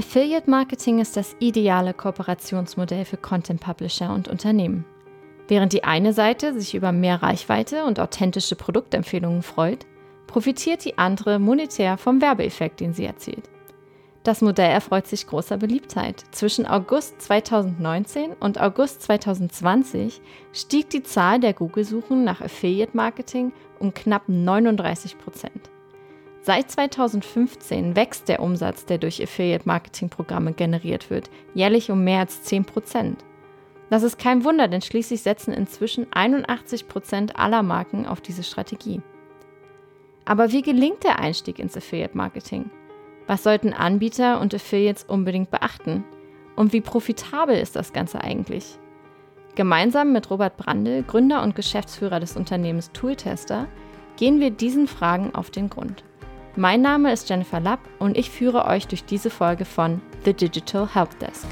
Affiliate Marketing ist das ideale Kooperationsmodell für Content Publisher und Unternehmen. Während die eine Seite sich über mehr Reichweite und authentische Produktempfehlungen freut, profitiert die andere monetär vom Werbeeffekt, den sie erzielt. Das Modell erfreut sich großer Beliebtheit. Zwischen August 2019 und August 2020 stieg die Zahl der Google-Suchen nach Affiliate Marketing um knapp 39 Prozent. Seit 2015 wächst der Umsatz, der durch Affiliate-Marketing-Programme generiert wird, jährlich um mehr als 10 Prozent. Das ist kein Wunder, denn schließlich setzen inzwischen 81 Prozent aller Marken auf diese Strategie. Aber wie gelingt der Einstieg ins Affiliate-Marketing? Was sollten Anbieter und Affiliates unbedingt beachten? Und wie profitabel ist das Ganze eigentlich? Gemeinsam mit Robert Brandl, Gründer und Geschäftsführer des Unternehmens Tooltester, gehen wir diesen Fragen auf den Grund. Mein Name ist Jennifer Lapp und ich führe euch durch diese Folge von The Digital Help Desk.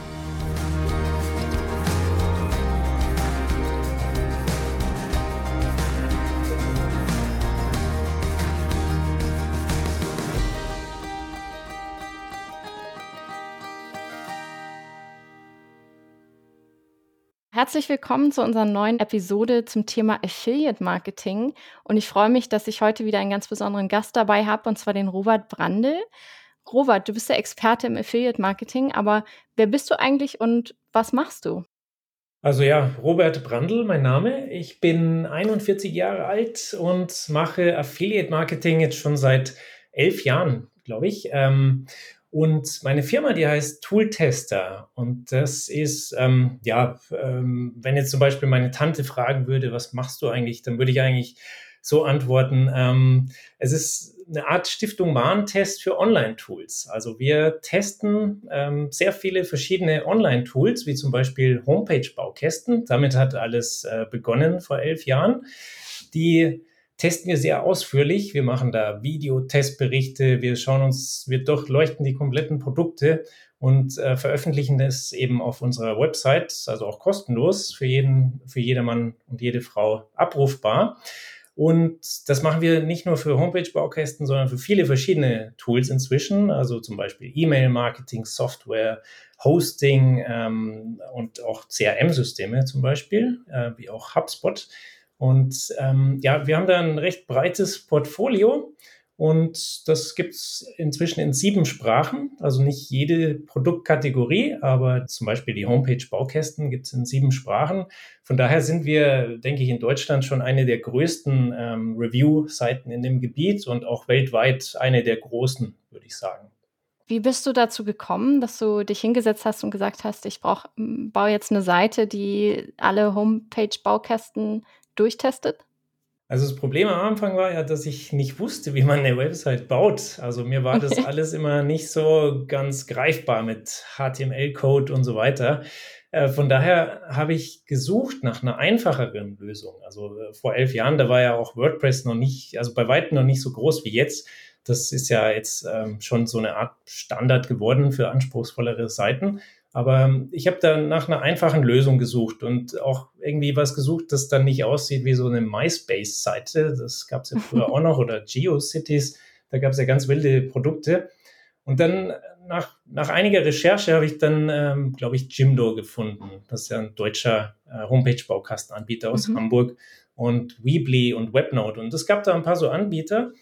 Herzlich willkommen zu unserer neuen Episode zum Thema Affiliate Marketing. Und ich freue mich, dass ich heute wieder einen ganz besonderen Gast dabei habe, und zwar den Robert Brandl. Robert, du bist der Experte im Affiliate Marketing, aber wer bist du eigentlich und was machst du? Also ja, Robert Brandl, mein Name. Ich bin 41 Jahre alt und mache Affiliate Marketing jetzt schon seit elf Jahren, glaube ich. Ähm, und meine Firma, die heißt Tooltester. Und das ist, ähm, ja, ähm, wenn jetzt zum Beispiel meine Tante fragen würde, was machst du eigentlich, dann würde ich eigentlich so antworten. Ähm, es ist eine Art Stiftung Warentest für Online-Tools. Also wir testen ähm, sehr viele verschiedene Online-Tools, wie zum Beispiel Homepage-Baukästen. Damit hat alles äh, begonnen vor elf Jahren. Die testen wir sehr ausführlich. Wir machen da Videotestberichte, wir schauen uns, wir durchleuchten die kompletten Produkte und äh, veröffentlichen das eben auf unserer Website, also auch kostenlos für jeden, für jedermann und jede Frau abrufbar. Und das machen wir nicht nur für Homepage-Baukästen, sondern für viele verschiedene Tools inzwischen, also zum Beispiel E-Mail-Marketing, Software, Hosting ähm, und auch CRM-Systeme zum Beispiel, äh, wie auch HubSpot. Und ähm, ja, wir haben da ein recht breites Portfolio und das gibt es inzwischen in sieben Sprachen. Also nicht jede Produktkategorie, aber zum Beispiel die Homepage-Baukästen gibt es in sieben Sprachen. Von daher sind wir, denke ich, in Deutschland schon eine der größten ähm, Review-Seiten in dem Gebiet und auch weltweit eine der großen, würde ich sagen. Wie bist du dazu gekommen, dass du dich hingesetzt hast und gesagt hast, ich brauche, baue jetzt eine Seite, die alle Homepage-Baukästen durchtestet? Also das Problem am Anfang war ja, dass ich nicht wusste, wie man eine Website baut. Also mir war das alles immer nicht so ganz greifbar mit HTML-Code und so weiter. Äh, von daher habe ich gesucht nach einer einfacheren Lösung. Also äh, vor elf Jahren, da war ja auch WordPress noch nicht, also bei weitem noch nicht so groß wie jetzt. Das ist ja jetzt ähm, schon so eine Art Standard geworden für anspruchsvollere Seiten. Aber ähm, ich habe da nach einer einfachen Lösung gesucht und auch irgendwie was gesucht, das dann nicht aussieht wie so eine MySpace-Seite. Das gab es ja früher auch noch oder GeoCities. Da gab es ja ganz wilde Produkte. Und dann nach, nach einiger Recherche habe ich dann, ähm, glaube ich, Jimdo gefunden. Das ist ja ein deutscher äh, Homepage-Baukastenanbieter aus mhm. Hamburg und Weebly und Webnote. Und es gab da ein paar so Anbieter.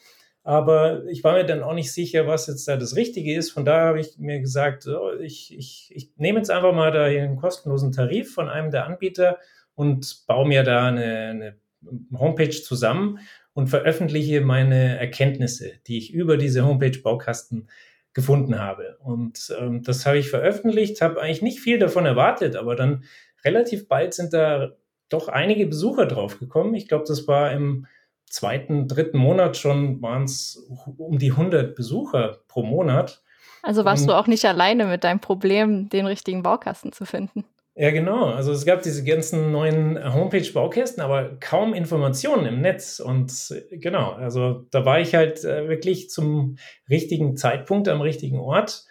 Aber ich war mir dann auch nicht sicher, was jetzt da das Richtige ist. Von daher habe ich mir gesagt, oh, ich, ich, ich nehme jetzt einfach mal da einen kostenlosen Tarif von einem der Anbieter und baue mir da eine, eine Homepage zusammen und veröffentliche meine Erkenntnisse, die ich über diese Homepage-Baukasten gefunden habe. Und ähm, das habe ich veröffentlicht, habe eigentlich nicht viel davon erwartet, aber dann relativ bald sind da doch einige Besucher drauf gekommen. Ich glaube, das war im zweiten, dritten Monat schon waren es um die 100 Besucher pro Monat. Also warst Und, du auch nicht alleine mit deinem Problem, den richtigen Baukasten zu finden. Ja, genau. Also es gab diese ganzen neuen Homepage-Baukästen, aber kaum Informationen im Netz. Und genau, also da war ich halt äh, wirklich zum richtigen Zeitpunkt am richtigen Ort.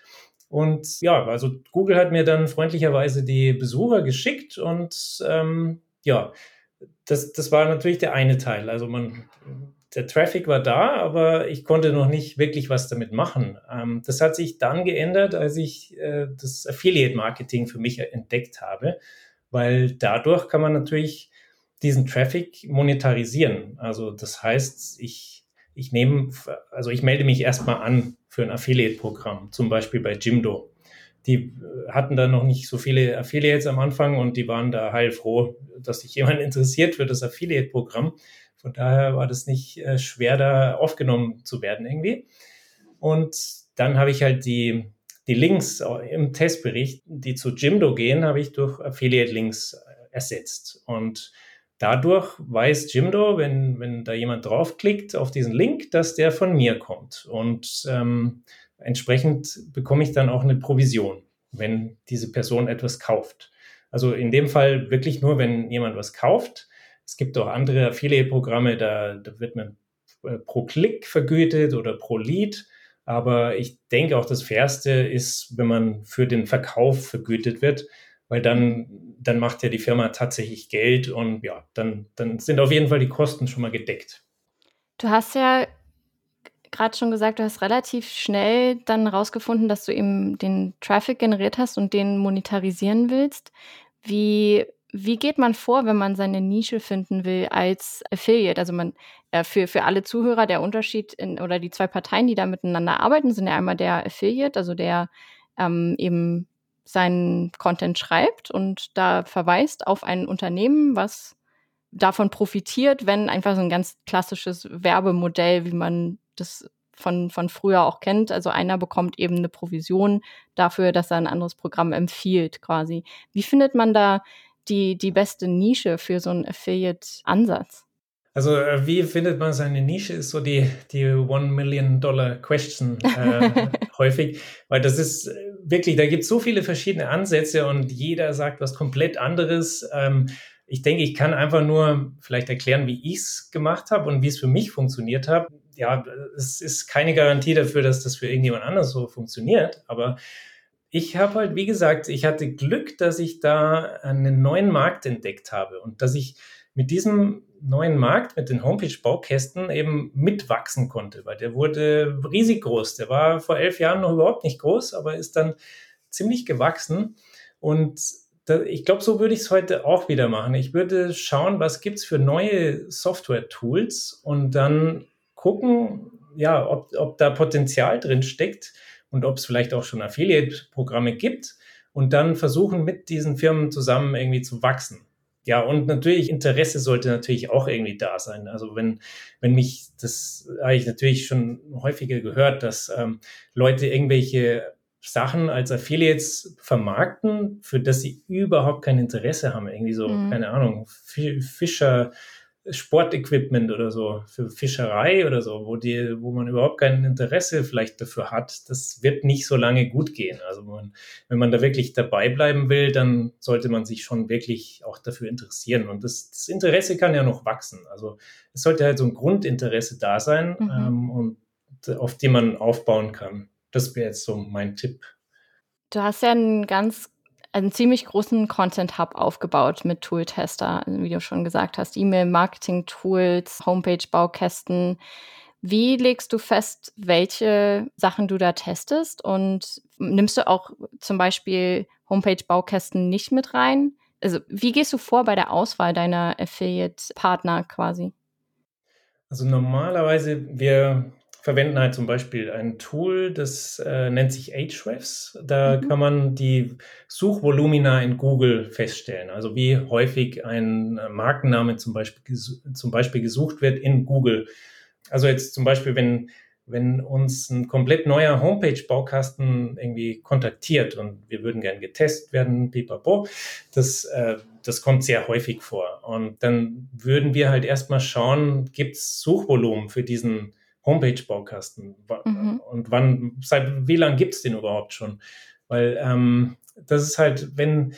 Und ja, also Google hat mir dann freundlicherweise die Besucher geschickt und ähm, ja, das, das war natürlich der eine Teil. Also man, der Traffic war da, aber ich konnte noch nicht wirklich was damit machen. Ähm, das hat sich dann geändert, als ich äh, das Affiliate-Marketing für mich entdeckt habe, weil dadurch kann man natürlich diesen Traffic monetarisieren. Also das heißt, ich, ich nehme, also ich melde mich erstmal an für ein Affiliate-Programm, zum Beispiel bei Jimdo. Die äh, hatten da noch nicht so viele Affiliates am Anfang und die waren da heilfroh, dass sich jemand interessiert für das Affiliate-Programm. Von daher war das nicht äh, schwer, da aufgenommen zu werden irgendwie. Und dann habe ich halt die, die Links im Testbericht, die zu Jimdo gehen, habe ich durch Affiliate-Links äh, ersetzt. Und dadurch weiß Jimdo, wenn, wenn da jemand draufklickt auf diesen Link, dass der von mir kommt. Und ähm, entsprechend bekomme ich dann auch eine Provision, wenn diese Person etwas kauft. Also in dem Fall wirklich nur, wenn jemand was kauft. Es gibt auch andere Affiliate-Programme, da, da wird man äh, pro Klick vergütet oder pro Lead. Aber ich denke auch, das Fairste ist, wenn man für den Verkauf vergütet wird, weil dann, dann macht ja die Firma tatsächlich Geld und ja, dann, dann sind auf jeden Fall die Kosten schon mal gedeckt. Du hast ja gerade schon gesagt, du hast relativ schnell dann rausgefunden, dass du eben den Traffic generiert hast und den monetarisieren willst. Wie wie geht man vor, wenn man seine Nische finden will als Affiliate? Also man äh, für, für alle Zuhörer der Unterschied in, oder die zwei Parteien, die da miteinander arbeiten, sind ja einmal der Affiliate, also der ähm, eben seinen Content schreibt und da verweist auf ein Unternehmen, was davon profitiert, wenn einfach so ein ganz klassisches Werbemodell, wie man das von, von früher auch kennt. Also einer bekommt eben eine Provision dafür, dass er ein anderes Programm empfiehlt quasi. Wie findet man da die, die beste Nische für so einen Affiliate-Ansatz? Also äh, wie findet man seine Nische, ist so die, die One Million Dollar Question äh, häufig, weil das ist äh, wirklich, da gibt es so viele verschiedene Ansätze und jeder sagt was komplett anderes. Ähm, ich denke, ich kann einfach nur vielleicht erklären, wie ich es gemacht habe und wie es für mich funktioniert hat. Ja, es ist keine Garantie dafür, dass das für irgendjemand anders so funktioniert, aber ich habe halt, wie gesagt, ich hatte Glück, dass ich da einen neuen Markt entdeckt habe und dass ich mit diesem neuen Markt, mit den Homepage-Baukästen eben mitwachsen konnte, weil der wurde riesig groß. Der war vor elf Jahren noch überhaupt nicht groß, aber ist dann ziemlich gewachsen. Und da, ich glaube, so würde ich es heute auch wieder machen. Ich würde schauen, was gibt es für neue Software-Tools und dann gucken, ja, ob, ob da Potenzial drin steckt und ob es vielleicht auch schon Affiliate-Programme gibt und dann versuchen, mit diesen Firmen zusammen irgendwie zu wachsen. Ja, und natürlich Interesse sollte natürlich auch irgendwie da sein. Also wenn, wenn mich, das habe ich natürlich schon häufiger gehört, dass ähm, Leute irgendwelche Sachen als Affiliates vermarkten, für das sie überhaupt kein Interesse haben. Irgendwie so, mhm. keine Ahnung, Fischer, Sportequipment oder so, für Fischerei oder so, wo, die, wo man überhaupt kein Interesse vielleicht dafür hat, das wird nicht so lange gut gehen. Also man, wenn man da wirklich dabei bleiben will, dann sollte man sich schon wirklich auch dafür interessieren. Und das, das Interesse kann ja noch wachsen. Also es sollte halt so ein Grundinteresse da sein mhm. ähm, und auf dem man aufbauen kann. Das wäre jetzt so mein Tipp. Du hast ja einen ganz einen ziemlich großen Content-Hub aufgebaut mit Tool-Tester, wie du schon gesagt hast, E-Mail-Marketing-Tools, Homepage-Baukästen. Wie legst du fest, welche Sachen du da testest? Und nimmst du auch zum Beispiel Homepage-Baukästen nicht mit rein? Also, wie gehst du vor bei der Auswahl deiner Affiliate-Partner quasi? Also normalerweise, wir verwenden halt zum Beispiel ein Tool, das äh, nennt sich Ahrefs. Da mhm. kann man die Suchvolumina in Google feststellen. Also wie häufig ein äh, Markenname zum Beispiel, zum Beispiel gesucht wird in Google. Also jetzt zum Beispiel, wenn, wenn uns ein komplett neuer Homepage-Baukasten irgendwie kontaktiert und wir würden gern getestet werden, pipapo, das, äh, das kommt sehr häufig vor. Und dann würden wir halt erstmal schauen, gibt es Suchvolumen für diesen Homepage-Baukasten? Mhm. Und wann, seit wie lange gibt es den überhaupt schon? Weil ähm, das ist halt, wenn,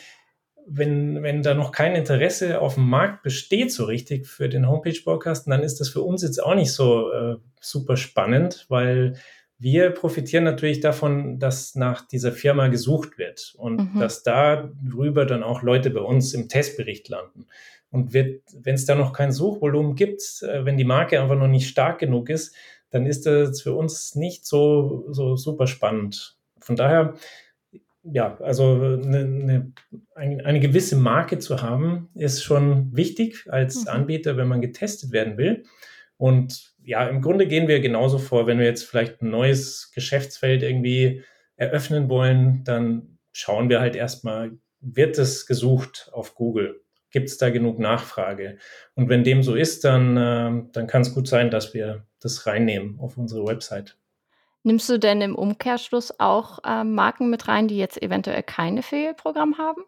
wenn, wenn da noch kein Interesse auf dem Markt besteht, so richtig für den Homepage-Baukasten, dann ist das für uns jetzt auch nicht so äh, super spannend, weil wir profitieren natürlich davon, dass nach dieser Firma gesucht wird und mhm. dass darüber dann auch Leute bei uns im Testbericht landen. Und wenn es da noch kein Suchvolumen gibt, äh, wenn die Marke einfach noch nicht stark genug ist, dann ist das für uns nicht so, so super spannend. Von daher, ja, also eine, eine, eine gewisse Marke zu haben, ist schon wichtig als mhm. Anbieter, wenn man getestet werden will. Und ja, im Grunde gehen wir genauso vor, wenn wir jetzt vielleicht ein neues Geschäftsfeld irgendwie eröffnen wollen, dann schauen wir halt erstmal, wird es gesucht auf Google? Gibt es da genug Nachfrage? Und wenn dem so ist, dann, äh, dann kann es gut sein, dass wir das reinnehmen auf unsere Website. Nimmst du denn im Umkehrschluss auch äh, Marken mit rein, die jetzt eventuell kein Affiliate-Programm haben?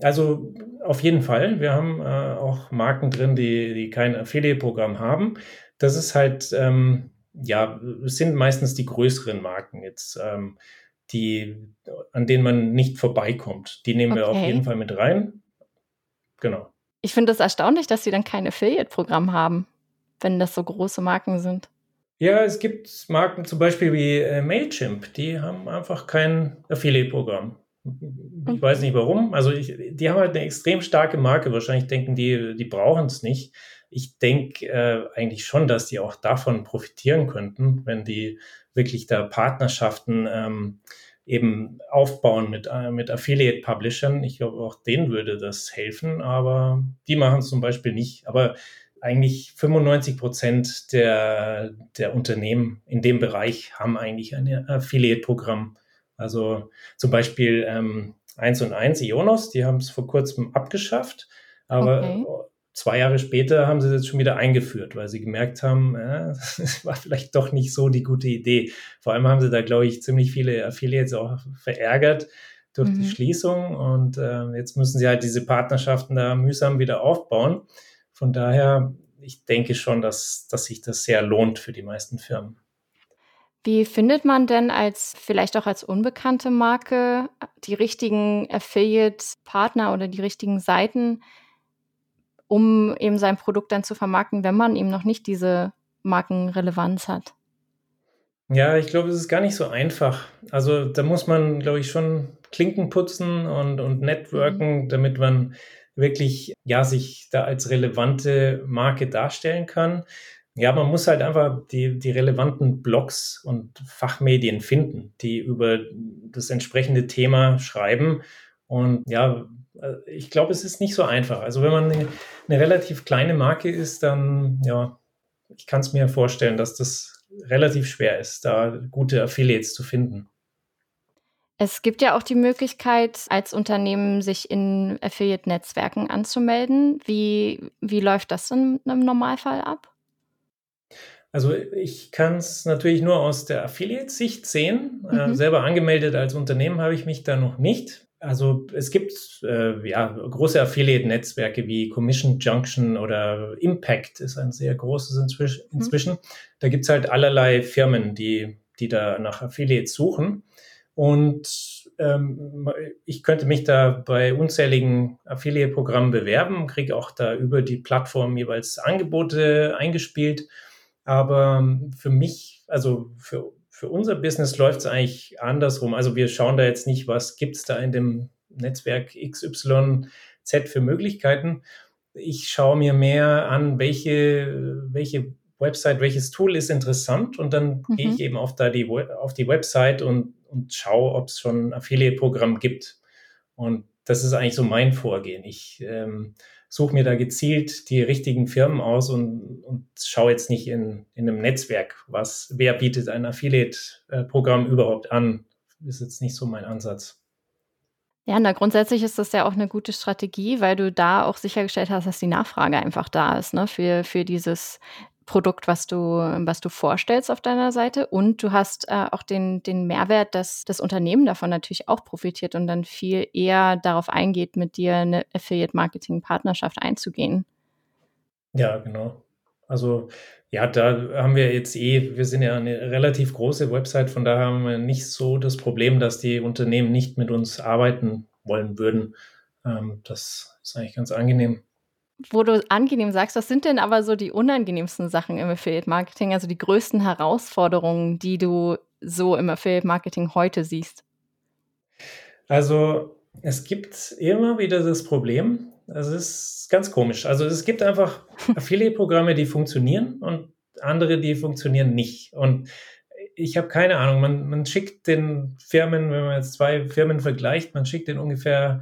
Also auf jeden Fall. Wir haben äh, auch Marken drin, die, die kein Affiliate-Programm haben. Das ist halt, ähm, ja, es sind meistens die größeren Marken jetzt, ähm, die, an denen man nicht vorbeikommt. Die nehmen okay. wir auf jeden Fall mit rein. Genau. Ich finde es das erstaunlich, dass sie dann kein Affiliate-Programm haben, wenn das so große Marken sind. Ja, es gibt Marken zum Beispiel wie äh, Mailchimp, die haben einfach kein Affiliate-Programm. Ich weiß nicht warum. Also ich, die haben halt eine extrem starke Marke. Wahrscheinlich denken die, die brauchen es nicht. Ich denke äh, eigentlich schon, dass die auch davon profitieren könnten, wenn die wirklich da Partnerschaften ähm, eben aufbauen mit, äh, mit Affiliate-Publishern. Ich glaube, auch denen würde das helfen, aber die machen es zum Beispiel nicht. Aber eigentlich 95 Prozent der, der Unternehmen in dem Bereich haben eigentlich ein Affiliate-Programm. Also zum Beispiel ähm, 1 und 1 Ionos, die haben es vor kurzem abgeschafft, aber okay. zwei Jahre später haben sie es jetzt schon wieder eingeführt, weil sie gemerkt haben, äh, das war vielleicht doch nicht so die gute Idee. Vor allem haben sie da, glaube ich, ziemlich viele Affiliates auch verärgert durch mhm. die Schließung und äh, jetzt müssen sie halt diese Partnerschaften da mühsam wieder aufbauen. Von daher, ich denke schon, dass, dass sich das sehr lohnt für die meisten Firmen. Wie findet man denn als vielleicht auch als unbekannte Marke die richtigen Affiliate-Partner oder die richtigen Seiten, um eben sein Produkt dann zu vermarkten, wenn man eben noch nicht diese Markenrelevanz hat? Ja, ich glaube, es ist gar nicht so einfach. Also da muss man, glaube ich, schon Klinken putzen und, und networken, mhm. damit man wirklich ja sich da als relevante Marke darstellen kann. Ja, man muss halt einfach die, die relevanten Blogs und Fachmedien finden, die über das entsprechende Thema schreiben. Und ja, ich glaube, es ist nicht so einfach. Also wenn man eine, eine relativ kleine Marke ist, dann ja, ich kann es mir vorstellen, dass das relativ schwer ist, da gute Affiliates zu finden. Es gibt ja auch die Möglichkeit, als Unternehmen sich in Affiliate-Netzwerken anzumelden. Wie, wie läuft das in einem Normalfall ab? Also ich kann es natürlich nur aus der Affiliate-Sicht sehen. Äh, mhm. Äh, selber angemeldet als Unternehmen habe ich mich da noch nicht. Also es gibt äh, ja große Affiliate-Netzwerke wie Commission Junction oder Impact ist ein sehr großes inzwischen. Mhm. inzwischen. Da gibt es halt allerlei Firmen, die, die da nach Affiliates suchen. Und ähm, ich könnte mich da bei unzähligen Affiliate-Programmen bewerben, kriege auch da über die Plattform jeweils Angebote eingespielt aber für mich, also für, für unser Business läuft es eigentlich andersrum. Also wir schauen da jetzt nicht, was gibt es da in dem Netzwerk XYZ für Möglichkeiten. Ich schaue mir mehr an, welche, welche Website, welches Tool ist interessant und dann mhm. gehe ich eben auf, da die, auf die Website und, und schaue, ob es schon ein Affiliate-Programm gibt. Und das ist eigentlich so mein Vorgehen. Ich ähm, suche mir da gezielt die richtigen Firmen aus und, und schaue jetzt nicht in, in einem Netzwerk, was, wer bietet ein Affiliate-Programm überhaupt an. Ist jetzt nicht so mein Ansatz. Ja, na grundsätzlich ist das ja auch eine gute Strategie, weil du da auch sichergestellt hast, dass die Nachfrage einfach da ist, ne, für, für dieses Produkt, was du, was du vorstellst auf deiner Seite. Und du hast äh, auch den, den Mehrwert, dass das Unternehmen davon natürlich auch profitiert und dann viel eher darauf eingeht, mit dir eine Affiliate-Marketing-Partnerschaft einzugehen. Ja, genau. Also ja, da haben wir jetzt eh, wir sind ja eine relativ große Website, von daher haben wir nicht so das Problem, dass die Unternehmen nicht mit uns arbeiten wollen würden. Ähm, das ist eigentlich ganz angenehm. Wo du angenehm sagst, was sind denn aber so die unangenehmsten Sachen im Affiliate Marketing, also die größten Herausforderungen, die du so im Affiliate Marketing heute siehst? Also es gibt immer wieder das Problem, es ist ganz komisch. Also es gibt einfach Affiliate-Programme, die funktionieren und andere, die funktionieren nicht. Und ich habe keine Ahnung, man, man schickt den Firmen, wenn man jetzt zwei Firmen vergleicht, man schickt den ungefähr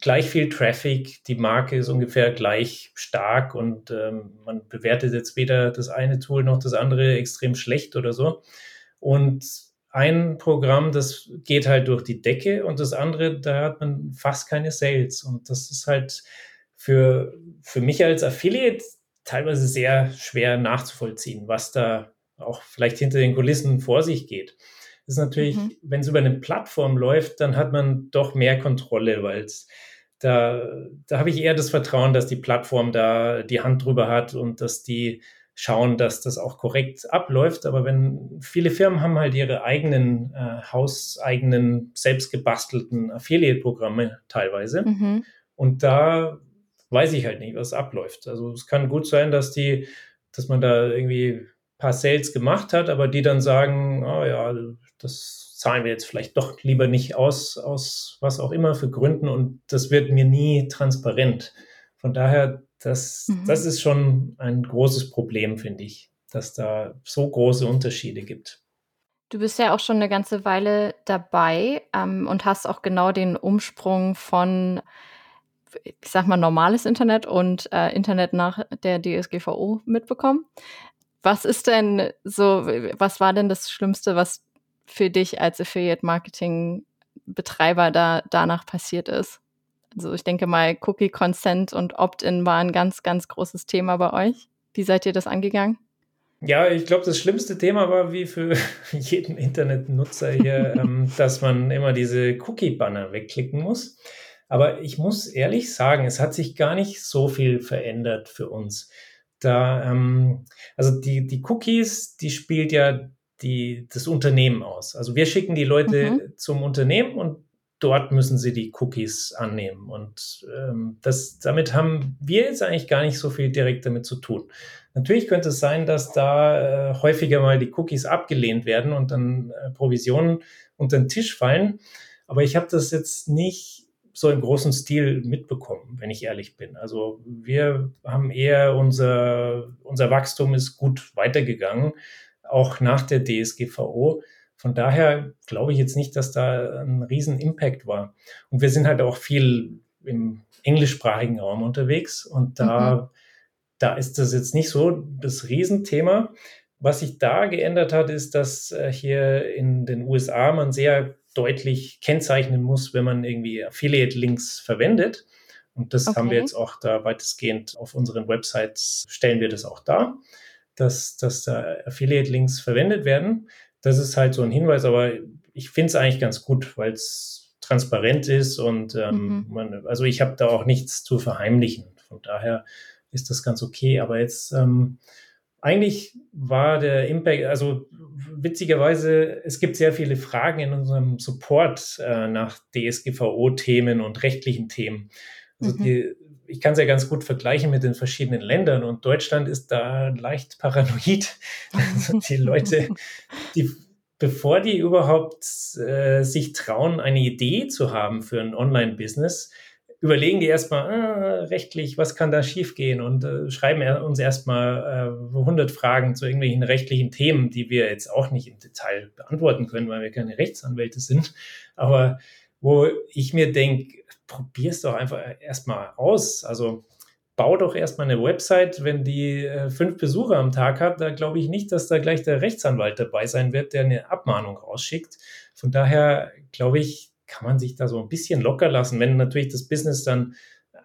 gleich viel Traffic, die Marke ist ungefähr gleich stark und ähm, man bewertet jetzt weder das eine Tool noch das andere extrem schlecht oder so. Und ein Programm, das geht halt durch die Decke und das andere, da hat man fast keine Sales. Und das ist halt für, für mich als Affiliate teilweise sehr schwer nachzuvollziehen, was da auch vielleicht hinter den Kulissen vor sich geht. Ist natürlich, mhm. wenn es über eine Plattform läuft, dann hat man doch mehr Kontrolle, weil es da, da habe ich eher das Vertrauen, dass die Plattform da die Hand drüber hat und dass die schauen, dass das auch korrekt abläuft. Aber wenn viele Firmen haben halt ihre eigenen äh, hauseigenen, selbst gebastelten Affiliate-Programme teilweise. Mhm. Und da weiß ich halt nicht, was abläuft. Also es kann gut sein, dass die, dass man da irgendwie ein paar Sales gemacht hat, aber die dann sagen, oh ja, das zahlen wir jetzt vielleicht doch lieber nicht aus, aus was auch immer für Gründen und das wird mir nie transparent. Von daher das, mhm. das ist schon ein großes Problem, finde ich, dass da so große Unterschiede gibt. Du bist ja auch schon eine ganze Weile dabei ähm, und hast auch genau den Umsprung von, ich sag mal, normales Internet und äh, Internet nach der DSGVO mitbekommen. Was ist denn so, was war denn das Schlimmste, was für dich als Affiliate-Marketing-Betreiber da danach passiert ist? Also ich denke mal, Cookie Consent und Opt-in war ein ganz, ganz großes Thema bei euch. Wie seid ihr das angegangen? Ja, ich glaube, das schlimmste Thema war wie für jeden Internetnutzer hier, ähm, dass man immer diese Cookie-Banner wegklicken muss. Aber ich muss ehrlich sagen, es hat sich gar nicht so viel verändert für uns. Da, ähm, also die, die Cookies, die spielt ja die, das Unternehmen aus. Also wir schicken die Leute mhm. zum Unternehmen und dort müssen sie die Cookies annehmen. Und ähm, das, damit haben wir jetzt eigentlich gar nicht so viel direkt damit zu tun. Natürlich könnte es sein, dass da äh, häufiger mal die Cookies abgelehnt werden und dann äh, Provisionen unter den Tisch fallen. Aber ich habe das jetzt nicht so im großen Stil mitbekommen, wenn ich ehrlich bin. Also wir haben eher unser, unser Wachstum ist gut weitergegangen, auch nach der DSGVO. Von daher glaube ich jetzt nicht, dass da ein riesen Impact war. Und wir sind halt auch viel im englischsprachigen Raum unterwegs und da, mhm. da ist das jetzt nicht so das Riesenthema. Was sich da geändert hat, ist, dass äh, hier in den USA man sehr deutlich kennzeichnen muss, wenn man irgendwie Affiliate-Links verwendet. Und das okay. haben wir jetzt auch da weitestgehend auf unseren Websites, stellen wir das auch dar, dass, dass da Affiliate-Links verwendet werden. Das ist halt so ein Hinweis, aber ich finde es eigentlich ganz gut, weil es transparent ist und ähm, mhm. man, also ich habe da auch nichts zu verheimlichen. Von daher ist das ganz okay. Aber jetzt ähm, eigentlich war der Impact, also witzigerweise, es gibt sehr viele Fragen in unserem Support äh, nach DSGVO-Themen und rechtlichen Themen. Also mhm. die, ich kann es ja ganz gut vergleichen mit den verschiedenen Ländern und Deutschland ist da leicht paranoid. Also die Leute, die, bevor die überhaupt äh, sich trauen, eine Idee zu haben für ein Online-Business, überlegen die erstmal äh, rechtlich, was kann da schiefgehen und äh, schreiben uns erstmal äh, 100 Fragen zu irgendwelchen rechtlichen Themen, die wir jetzt auch nicht im Detail beantworten können, weil wir keine Rechtsanwälte sind. Aber wo ich mir denke, probier es doch einfach erstmal aus. Also bau doch erstmal eine Website, wenn die äh, fünf Besucher am Tag hat, da glaube ich nicht, dass da gleich der Rechtsanwalt dabei sein wird, der eine Abmahnung rausschickt. Von daher glaube ich, kann man sich da so ein bisschen locker lassen. Wenn natürlich das Business dann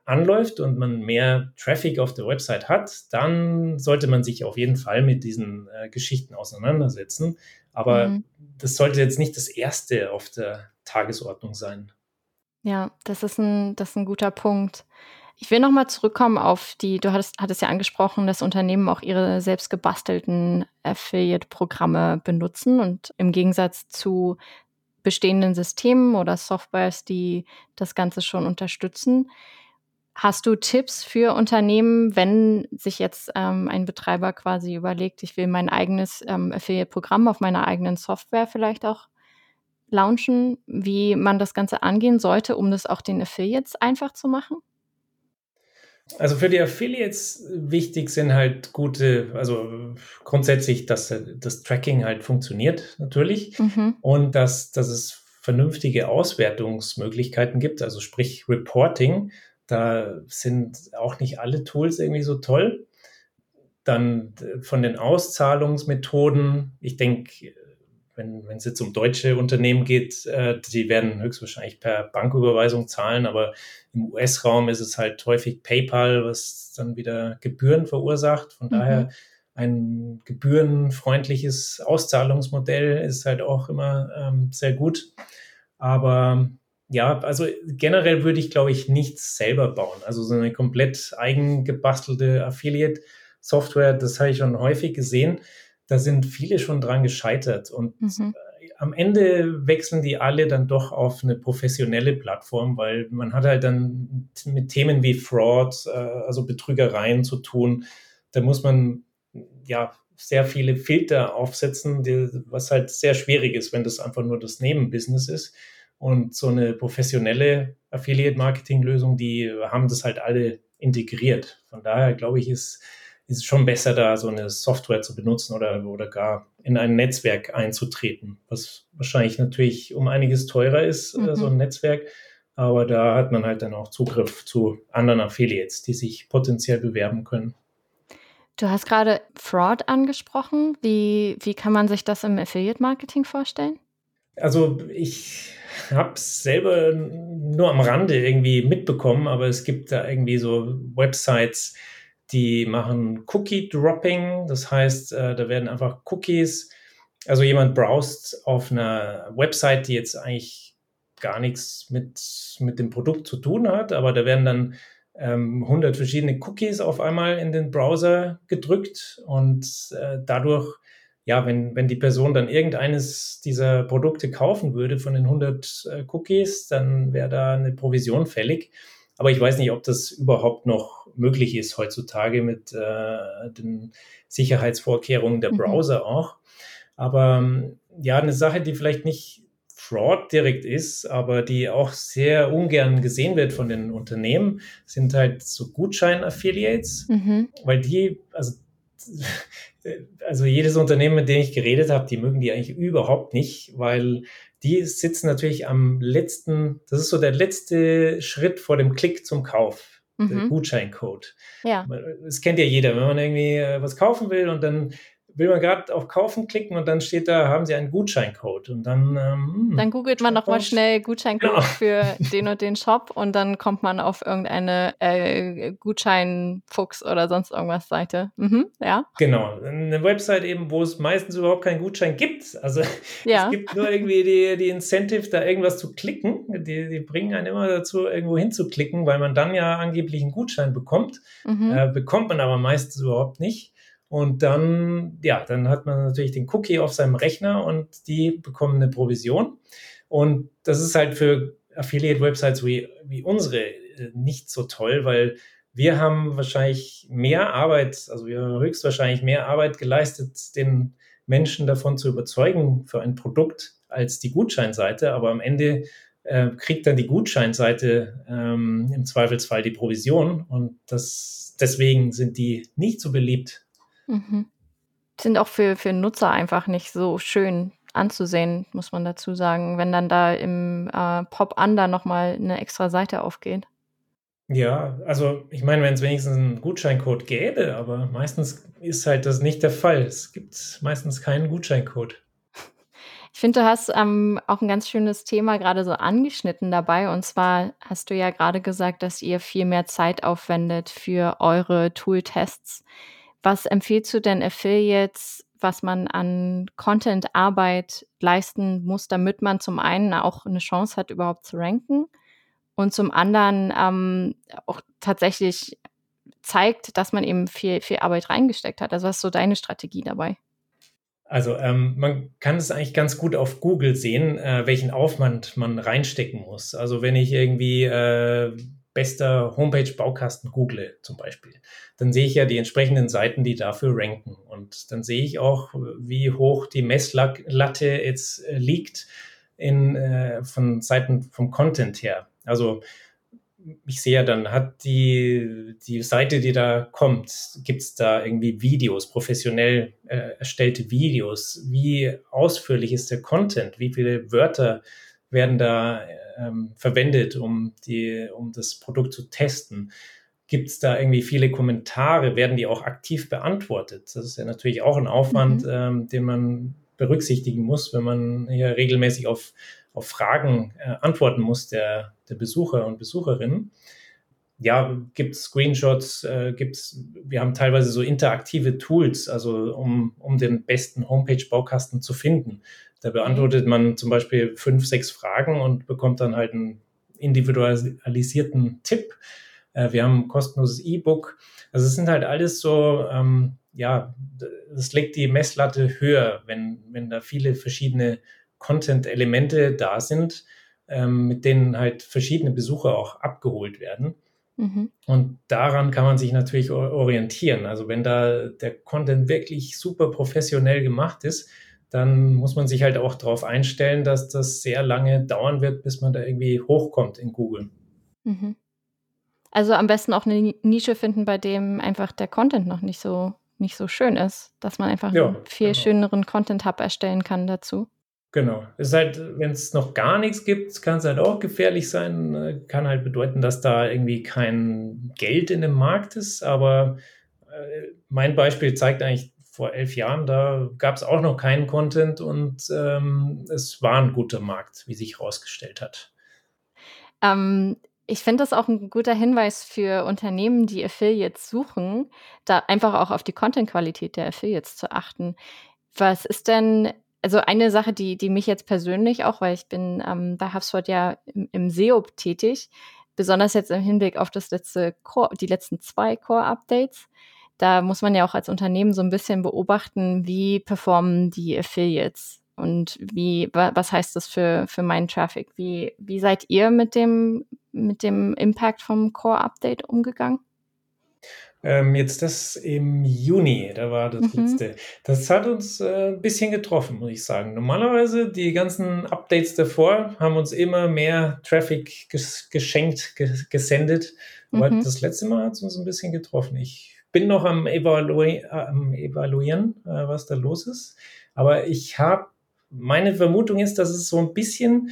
anläuft und man mehr Traffic auf der Website hat, dann sollte man sich auf jeden Fall mit diesen äh, Geschichten auseinandersetzen. Aber mhm. das sollte jetzt nicht das Erste auf der Tagesordnung sein. Ja, das ist ein, das ist ein guter Punkt. Ich will nochmal zurückkommen auf die, du hattest, hattest ja angesprochen, dass Unternehmen auch ihre selbst gebastelten Affiliate-Programme benutzen und im Gegensatz zu bestehenden Systemen oder Softwares, die das Ganze schon unterstützen. Hast du Tipps für Unternehmen, wenn sich jetzt ähm, ein Betreiber quasi überlegt, ich will mein eigenes ähm, Affiliate-Programm auf meiner eigenen Software vielleicht auch launchen, wie man das Ganze angehen sollte, um das auch den Affiliates einfach zu machen? Also für die Affiliates wichtig sind halt gute, also grundsätzlich, dass das Tracking halt funktioniert natürlich mhm. und dass, dass es vernünftige Auswertungsmöglichkeiten gibt, also sprich Reporting da sind auch nicht alle Tools irgendwie so toll. Dann äh, von den Auszahlungsmethoden, ich denke, wenn, es jetzt um deutsche Unternehmen geht, äh, die werden höchstwahrscheinlich per Banküberweisung zahlen, aber im US-Raum ist es halt häufig PayPal, was dann wieder Gebühren verursacht. Von mhm. daher ein gebührenfreundliches Auszahlungsmodell ist halt auch immer ähm, sehr gut. Aber ja, also generell würde ich, glaube ich, nichts selber bauen. Also so eine komplett eigengebastelte Affiliate-Software, das habe ich schon häufig gesehen. Da sind viele schon dran gescheitert. Und mhm. Äh, am Ende wechseln die alle dann doch auf eine professionelle Plattform, weil man hat halt dann mit Themen wie Fraud, äh, also Betrügereien zu tun. Da muss man ja sehr viele Filter aufsetzen, die, was halt sehr schwierig ist, wenn das einfach nur das Nebenbusiness ist. Und so eine professionelle Affiliate-Marketing-Lösung, die haben das halt alle integriert. Von daher glaube ich, ist, ist es schon besser, da so eine Software zu benutzen oder, oder gar in ein Netzwerk einzutreten, was wahrscheinlich natürlich um einiges teurer ist, äh, mhm. so ein Netzwerk. Aber da hat man halt dann auch Zugriff zu anderen Affiliates, die sich potenziell bewerben können. Du hast gerade Fraud angesprochen. Wie, wie kann man sich das im Affiliate-Marketing vorstellen? Also ich habe es selber nur am Rande irgendwie mitbekommen, aber es gibt da irgendwie so Websites, die machen Cookie-Dropping. Das heißt, äh, da werden einfach Cookies, also jemand browst auf einer Website, die jetzt eigentlich gar nichts mit, mit dem Produkt zu tun hat, aber da werden dann ähm, 100 verschiedene Cookies auf einmal in den Browser gedrückt und äh, dadurch ja, wenn, wenn die Person dann irgendeines dieser Produkte kaufen würde von den 100 äh, Cookies, dann wäre da eine Provision fällig. Aber ich weiß nicht, ob das überhaupt noch möglich ist heutzutage mit äh, den Sicherheitsvorkehrungen der mhm. Browser mhm. auch. Aber ähm, ja, eine Sache, die vielleicht nicht Fraud direkt ist, aber die auch sehr ungern gesehen wird von den Unternehmen, sind halt so Gutschein-Affiliates, mhm. weil die, also also jedes Unternehmen, mit dem ich geredet habe, die mögen die eigentlich überhaupt nicht, weil die sitzen natürlich am letzten, das ist so der letzte Schritt vor dem Klick zum Kauf, mhm. Gutscheincode. Ja. Das kennt ja jeder, wenn man irgendwie äh, was kaufen will und dann will man gerade auf Kaufen klicken und dann steht da, haben Sie einen Gutscheincode und dann. Ähm, hm, dann googelt man nochmal schnell Gutscheincode genau. für den und den Shop und dann kommt man auf irgendeine äh, Gutscheinfuchs oder sonst irgendwas Seite. Mhm, ja. Genau, eine Website eben, wo es meistens überhaupt keinen Gutschein gibt. Also ja. es gibt nur irgendwie die, die Incentive, da irgendwas zu klicken. Die, die bringen einen immer dazu, irgendwo hinzuklicken, weil man dann ja angeblich einen Gutschein bekommt. Mhm. Äh, bekommt man aber meistens überhaupt nicht. Und dann, ja, dann hat man natürlich den Cookie auf seinem Rechner und die bekommen eine Provision. Und das ist halt für Affiliate-Websites wie, wie unsere äh, nicht so toll, weil wir haben wahrscheinlich mehr Arbeit, also wir haben höchstwahrscheinlich mehr Arbeit geleistet, den Menschen davon zu überzeugen für ein Produkt als die Gutscheinseite. Aber am Ende äh, kriegt dann die Gutscheinseite ähm, im Zweifelsfall die Provision und das, deswegen sind die nicht so beliebt Mhm. Sind auch für, für Nutzer einfach nicht so schön anzusehen, muss man dazu sagen, wenn dann da im äh, Pop-Under nochmal eine extra Seite aufgeht. Ja, also ich meine, wenn es wenigstens einen Gutscheincode gäbe, aber meistens ist halt das nicht der Fall. Es gibt meistens keinen Gutscheincode. Ich finde, du hast ähm, auch ein ganz schönes Thema gerade so angeschnitten dabei. Und zwar hast du ja gerade gesagt, dass ihr viel mehr Zeit aufwendet für eure Tool-Tests. Was empfiehlst du denn Affiliates, was man an Content-Arbeit leisten muss, damit man zum einen auch eine Chance hat, überhaupt zu ranken und zum anderen ähm, auch tatsächlich zeigt, dass man eben viel, viel Arbeit reingesteckt hat. Also was ist so deine Strategie dabei? Also ähm, man kann es eigentlich ganz gut auf Google sehen, äh, welchen Aufwand man reinstecken muss. Also wenn ich irgendwie äh, bester Homepage-Baukasten google zum Beispiel, dann sehe ich ja die entsprechenden Seiten, die dafür ranken. Und dann sehe ich auch, wie hoch die Messlatte jetzt äh, liegt in, äh, von Seiten vom Content her. Also ich sehe ja dann, hat die, die Seite, die da kommt, gibt es da irgendwie Videos, professionell äh, erstellte Videos? Wie ausführlich ist der Content? Wie viele Wörter werden da ähm, verwendet, um, die, um das Produkt zu testen? Gibt es da irgendwie viele Kommentare? Werden die auch aktiv beantwortet? Das ist ja natürlich auch ein Aufwand, mhm. ähm, den man berücksichtigen muss, wenn man hier regelmäßig auf auf Fragen äh, antworten muss der, der Besucher und Besucherinnen. Ja, gibt es Screenshots, äh, gibt's, wir haben teilweise so interaktive Tools, also um, um den besten Homepage-Baukasten zu finden. Da beantwortet man zum Beispiel fünf, sechs Fragen und bekommt dann halt einen individualisierten Tipp. Äh, wir haben ein kostenloses E-Book. Also es sind halt alles so, ähm, ja, das legt die Messlatte höher, wenn, wenn da viele verschiedene Content-Elemente da sind, ähm, mit denen halt verschiedene Besucher auch abgeholt werden. Mhm. Und daran kann man sich natürlich orientieren. Also wenn da der Content wirklich super professionell gemacht ist, dann muss man sich halt auch darauf einstellen, dass das sehr lange dauern wird, bis man da irgendwie hochkommt in Google. Mhm. Also am besten auch eine Nische finden, bei dem einfach der Content noch nicht so nicht so schön ist, dass man einfach ja, einen viel genau. schöneren Content Hub erstellen kann dazu. Genau. Es ist halt, wenn es noch gar nichts gibt, kann es halt auch gefährlich sein. Äh, kann halt bedeuten, dass da irgendwie kein Geld in dem Markt ist. Aber äh, mein Beispiel zeigt eigentlich vor elf Jahren, da gab es auch noch keinen Content und ähm, es war ein guter Markt, wie sich herausgestellt hat. Ähm, ich finde das auch ein guter Hinweis für Unternehmen, die Affiliates suchen, da einfach auch auf die Content-Qualität der Affiliates zu achten. Was ist denn also eine Sache, die, die mich jetzt persönlich auch, weil ich bin ähm, bei HubSpot ja im, im SEO tätig, besonders jetzt im Hinblick auf das letzte Core, die letzten zwei Core-Updates, da muss man ja auch als Unternehmen so ein bisschen beobachten, wie performen die Affiliates und wie, was heißt das für, für meinen Traffic? Wie, wie seid ihr mit dem, mit dem Impact vom Core-Update umgegangen? Ähm, jetzt das im Juni, da war das mhm. letzte. Das hat uns äh, ein bisschen getroffen, muss ich sagen. Normalerweise, die ganzen Updates davor haben uns immer mehr Traffic ges geschenkt, ges gesendet. Aber mhm. das letzte Mal hat es uns ein bisschen getroffen. Ich bin noch am, Evalu am Evaluieren, äh, was da los ist. Aber ich habe, meine Vermutung ist, dass es so ein bisschen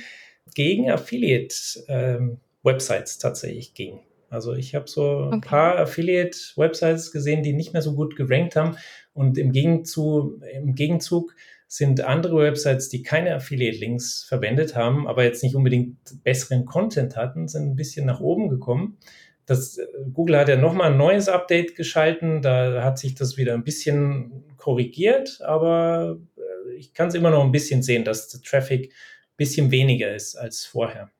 gegen Affiliate-Websites ähm, tatsächlich ging. Also ich habe so ein paar Affiliate-Websites gesehen, die nicht mehr so gut gerankt haben. Und im Gegenzug, im Gegenzug sind andere Websites, die keine Affiliate-Links verwendet haben, aber jetzt nicht unbedingt besseren Content hatten, sind ein bisschen nach oben gekommen. Das, äh, Google hat ja nochmal ein neues Update geschalten, da hat sich das wieder ein bisschen korrigiert, aber äh, ich kann es immer noch ein bisschen sehen, dass der Traffic ein bisschen weniger ist als vorher.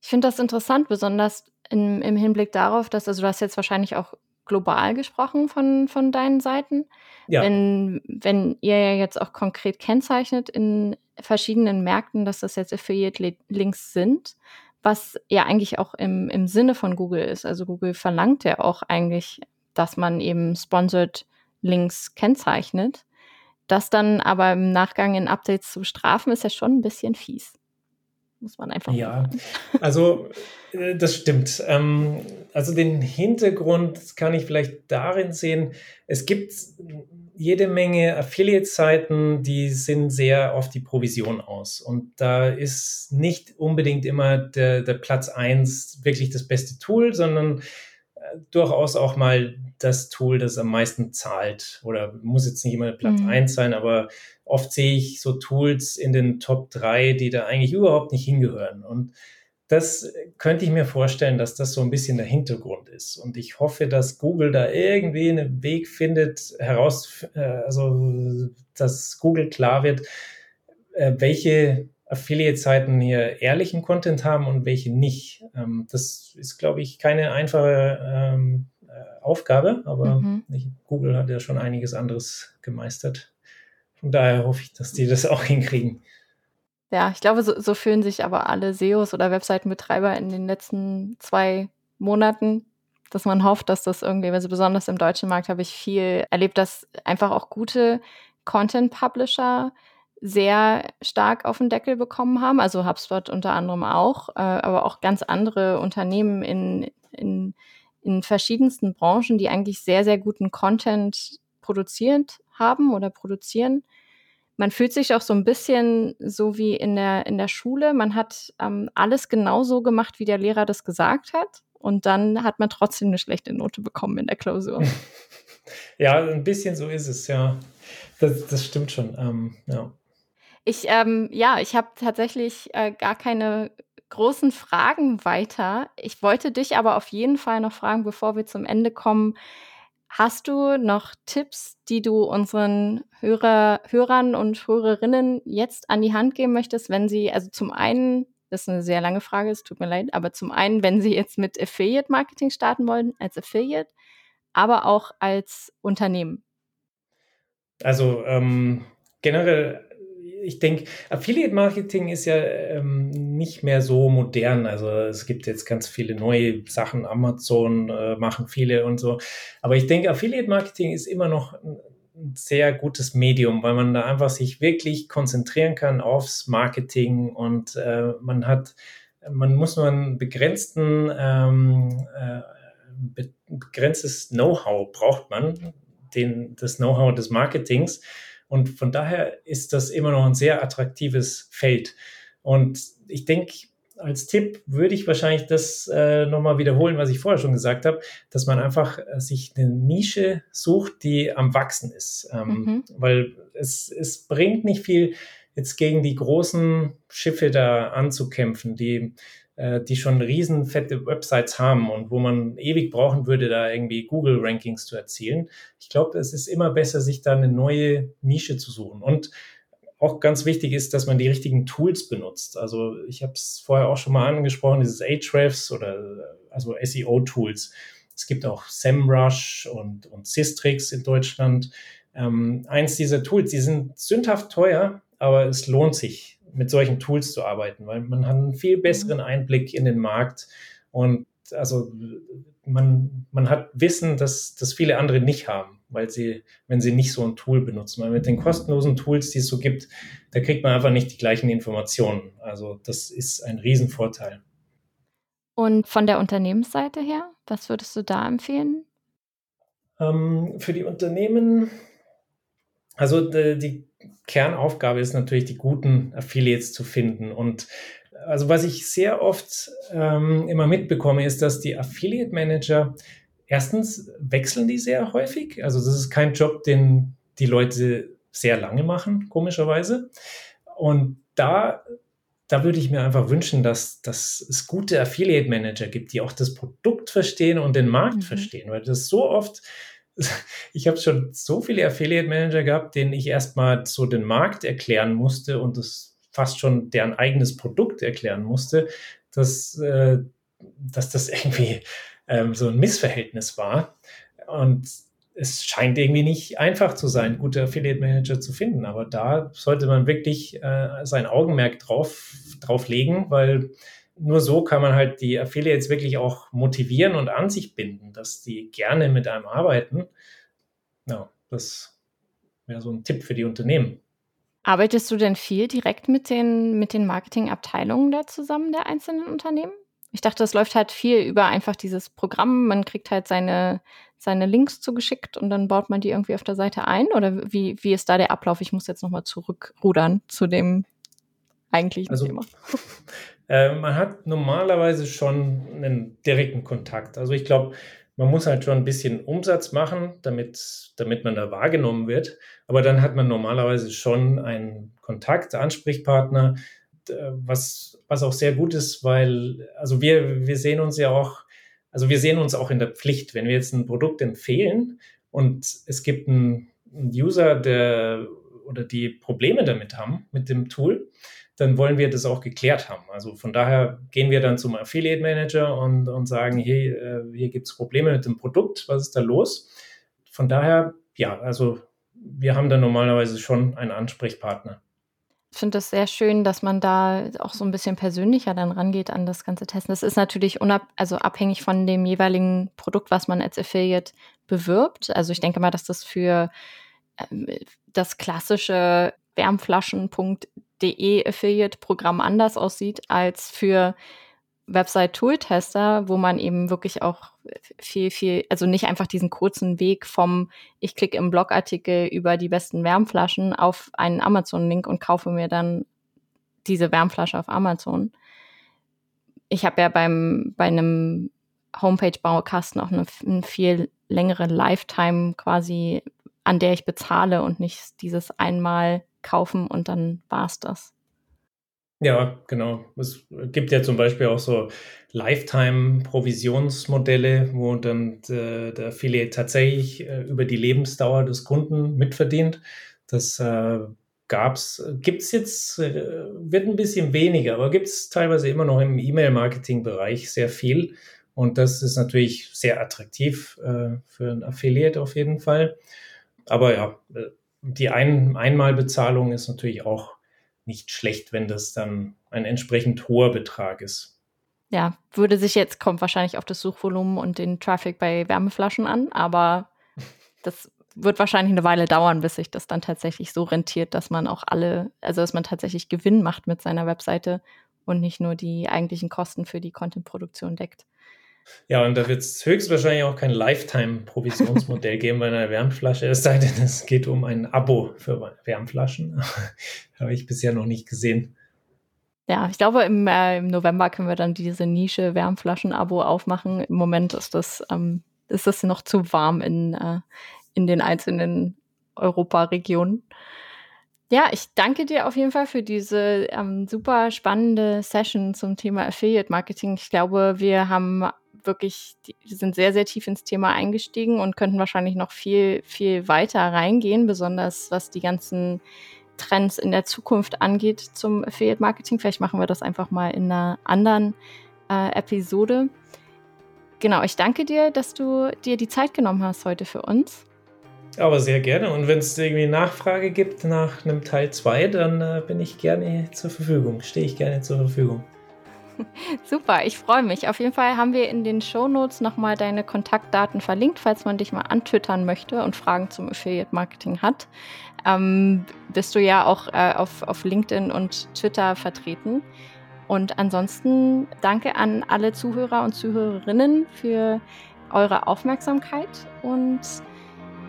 Ich finde das interessant, besonders in, im Hinblick darauf, dass, also du hast jetzt wahrscheinlich auch global gesprochen von, von deinen Seiten. Ja. Wenn, wenn ihr ja jetzt auch konkret kennzeichnet in verschiedenen Märkten, dass das jetzt Affiliate-Links sind, was ja eigentlich auch im, im Sinne von Google ist. Also Google verlangt ja auch eigentlich, dass man eben Sponsored Links kennzeichnet. Das dann aber im Nachgang in Updates zu bestrafen, ist ja schon ein bisschen fies muss man einfach Ja, sagen. also äh, das stimmt. Ähm, also den Hintergrund kann ich vielleicht darin sehen, es gibt jede Menge Affiliate-Seiten, die sind sehr auf die Provision aus. Und da ist nicht unbedingt immer der, der Platz 1 wirklich das beste Tool, sondern durchaus auch mal das Tool, das am meisten zahlt. Oder muss jetzt nicht immer Platz mhm. 1 sein, aber oft sehe ich so Tools in den Top 3, die da eigentlich überhaupt nicht hingehören. Und das könnte ich mir vorstellen, dass das so ein bisschen der Hintergrund ist. Und ich hoffe, dass Google da irgendwie einen Weg findet, heraus, äh, also dass Google klar wird, äh, welche Affiliate-Seiten hier ehrlichen Content haben und welche nicht. Ähm, das ist, glaube ich, keine einfache ähm, äh, Aufgabe, aber mhm. Google hat ja schon einiges anderes gemeistert. Von daher hoffe ich, dass die das auch hinkriegen. Ja, ich glaube, so, so fühlen sich aber alle SEOs oder Webseitenbetreiber in den letzten zwei Monaten, dass man hofft, dass das irgendwie, also besonders im deutschen Markt habe ich viel erlebt, dass einfach auch gute Content-Publisher sehr stark auf den Deckel bekommen haben. Also HubSpot unter anderem auch, äh, aber auch ganz andere Unternehmen in, in, in verschiedensten Branchen, die eigentlich sehr, sehr guten Content produziert haben oder produzieren. Man fühlt sich auch so ein bisschen so wie in der, in der Schule. Man hat ähm, alles genauso gemacht, wie der Lehrer das gesagt hat. Und dann hat man trotzdem eine schlechte Note bekommen in der Klausur. Ja, ein bisschen so ist es, ja. Das, das stimmt schon. Ähm, ja. Ich, ähm, ja, ich habe tatsächlich äh, gar keine großen Fragen weiter. Ich wollte dich aber auf jeden Fall noch fragen, bevor wir zum Ende kommen. Hast du noch Tipps, die du unseren Hörer, Hörern und Hörerinnen jetzt an die Hand geben möchtest, wenn sie, also zum einen, das ist eine sehr lange Frage, es tut mir leid, aber zum einen, wenn sie jetzt mit Affiliate Marketing starten wollen, als Affiliate, aber auch als Unternehmen? Also ähm, generell ich denke, Affiliate Marketing ist ja ähm, nicht mehr so modern. Also es gibt jetzt ganz viele neue Sachen. Amazon äh, machen viele und so. Aber ich denke, Affiliate Marketing ist immer noch ein, sehr gutes Medium, weil man da einfach sich wirklich konzentrieren kann aufs Marketing und äh, man hat, man muss nur einen begrenzten, ähm, äh, begrenztes Know-how braucht man, den, das Know-how des Marketings und von daher ist das immer noch ein sehr attraktives Feld. Und ich denke, als Tipp würde ich wahrscheinlich das äh, nochmal wiederholen, was ich vorher schon gesagt habe, dass man einfach äh, sich eine Nische sucht, die am Wachsen ist. Ähm, mhm. Weil es, es bringt nicht viel, jetzt gegen die großen Schiffe da anzukämpfen, die die schon riesen fette Websites haben und wo man ewig brauchen würde, da irgendwie Google-Rankings zu erzielen. Ich glaube, es ist immer besser, sich da eine neue Nische zu suchen. Und auch ganz wichtig ist, dass man die richtigen Tools benutzt. Also ich habe es vorher auch schon mal angesprochen, dieses Ahrefs oder also SEO-Tools. Es gibt auch SEMrush und, und Systrix in Deutschland. Ähm, eins dieser Tools, die sind sündhaft teuer, aber es lohnt sich, mit solchen Tools zu arbeiten, weil man hat einen viel besseren mhm. Einblick in den Markt und also man, man hat Wissen, das, das viele andere nicht haben, weil sie, wenn sie nicht so ein Tool benutzen. Weil mit den kostenlosen Tools, die es so gibt, da kriegt man einfach nicht die gleichen Informationen. Also das ist ein Riesenvorteil. Und von der Unternehmensseite her, was würdest du da empfehlen? Ähm, für die Unternehmen, also die Kernaufgabe ist natürlich, die guten Affiliates zu finden. Und also was ich sehr oft ähm, immer mitbekomme, ist, dass die Affiliate Manager erstens wechseln die sehr häufig. Also das ist kein Job, den die Leute sehr lange machen, komischerweise. Und da, da würde ich mir einfach wünschen, dass, dass es gute Affiliate Manager gibt, die auch das Produkt verstehen und den Markt mhm. verstehen, weil das so oft ich habe schon so viele Affiliate Manager gehabt, denen ich erstmal so den Markt erklären musste und das fast schon deren eigenes Produkt erklären musste, dass, äh, dass das irgendwie ähm, so ein Missverhältnis war. Und es scheint irgendwie nicht einfach zu sein, gute Affiliate Manager zu finden. Aber da sollte man wirklich äh, sein Augenmerk drauf, drauf legen, weil nur so kann man halt die Affiliates wirklich auch motivieren und an sich binden, dass die gerne mit einem arbeiten. Ja, das wäre so ein Tipp für die Unternehmen. Arbeitest du denn viel direkt mit den, mit den Marketingabteilungen da zusammen der einzelnen Unternehmen? Ich dachte, es läuft halt viel über einfach dieses Programm. Man kriegt halt seine, seine Links zugeschickt und dann baut man die irgendwie auf der Seite ein. Oder wie, wie ist da der Ablauf? Ich muss jetzt nochmal zurückrudern zu dem eigentlichen also, Thema. Äh, man hat normalerweise schon einen direkten Kontakt. Also ich glaube, man muss halt schon ein bisschen Umsatz machen, damit, damit man da wahrgenommen wird. Aber dann hat man normalerweise schon einen Kontakt, Ansprechpartner, was, was auch sehr gut ist, weil, also wir, wir sehen uns ja auch, also wir sehen uns auch in der Pflicht, wenn wir jetzt ein Produkt empfehlen und es gibt einen, einen User, der oder die Probleme damit haben, mit dem Tool, dann wollen wir das auch geklärt haben. Also von daher gehen wir dann zum Affiliate Manager und, und sagen, hey, äh, hier gibt es Probleme mit dem Produkt, was ist da los? Von daher, ja, also wir haben da normalerweise schon einen Ansprechpartner. finde es sehr schön, dass man da auch so ein bisschen persönlicher dann rangeht an das ganze Testen. Das ist natürlich unab also abhängig von dem jeweiligen Produkt, was man als Affiliate bewirbt. Also ich denke mal, dass das für ähm, das klassische wärmflaschen.de Affiliate-Programm anders aussieht als für Website-Tool-Tester, wo man eben wirklich auch viel, viel, also nicht einfach diesen kurzen Weg vom, ich klicke im Blogartikel über die besten Wärmflaschen auf einen Amazon-Link und kaufe mir dann diese Wärmflasche auf Amazon. Ich habe ja beim, bei einem Homepage-Baukasten auch eine, eine viel längere Lifetime quasi, an der ich bezahle und nicht dieses einmal kaufen und dann war's das. Ja, genau. Es gibt ja zum Beispiel auch so Lifetime-Provisionsmodelle, wo dann äh, der Affiliate tatsächlich äh, über die Lebensdauer des Kunden mitverdient. Das äh, gab's, gibt's jetzt, äh, wird ein bisschen weniger, aber gibt es teilweise immer noch im E-Mail-Marketing-Bereich sehr viel. Und das ist natürlich sehr attraktiv äh, für ein Affiliate auf jeden Fall. Aber ja, äh, die Ein Einmalbezahlung ist natürlich auch nicht schlecht, wenn das dann ein entsprechend hoher Betrag ist. Ja, würde sich jetzt, kommt wahrscheinlich auf das Suchvolumen und den Traffic bei Wärmeflaschen an, aber das wird wahrscheinlich eine Weile dauern, bis sich das dann tatsächlich so rentiert, dass man auch alle, also dass man tatsächlich Gewinn macht mit seiner Webseite und nicht nur die eigentlichen Kosten für die Content-Produktion deckt. Ja, und da wird es höchstwahrscheinlich auch kein Lifetime-Provisionsmodell geben bei einer Wärmflasche, es sei denn, es geht um ein Abo für Wärmflaschen. Habe ich bisher noch nicht gesehen. Ja, ich glaube, im, äh, im, November können wir dann diese Nische Wärmflaschen-Abo aufmachen. Im Moment ist das, ähm, ist das noch zu warm in, äh, in den einzelnen Europaregionen. Ja, ich danke dir auf jeden Fall für diese ähm, super spannende Session zum Thema Affiliate Marketing. Ich glaube, wir haben wirklich, die sind sehr, sehr tief ins Thema eingestiegen und könnten wahrscheinlich noch viel, viel weiter reingehen, besonders was die ganzen Trends in der Zukunft angeht zum Affiliate Marketing. Vielleicht machen wir das einfach mal in einer anderen äh, Episode. Genau, ich danke dir, dass du dir die Zeit genommen hast heute für uns. Aber sehr gerne. Und wenn es irgendwie Nachfrage gibt nach einem Teil 2, dann äh, bin ich gerne zur Verfügung, stehe ich gerne zur Verfügung. Super, ich freue mich. Auf jeden Fall haben wir in den Shownotes nochmal deine Kontaktdaten verlinkt, falls man dich mal antwittern möchte und Fragen zum Affiliate Marketing hat. Ähm, bist du ja auch äh, auf, auf LinkedIn und Twitter vertreten. Und ansonsten danke an alle Zuhörer und Zuhörerinnen für eure Aufmerksamkeit und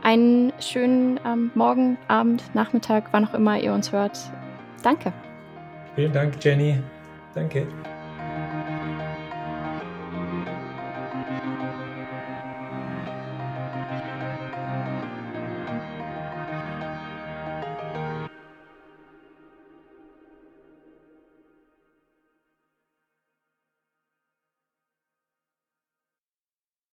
einen schönen ähm, Morgen, Abend, Nachmittag, wann auch immer ihr uns hört. Danke. Vielen Dank, Jenny. Danke.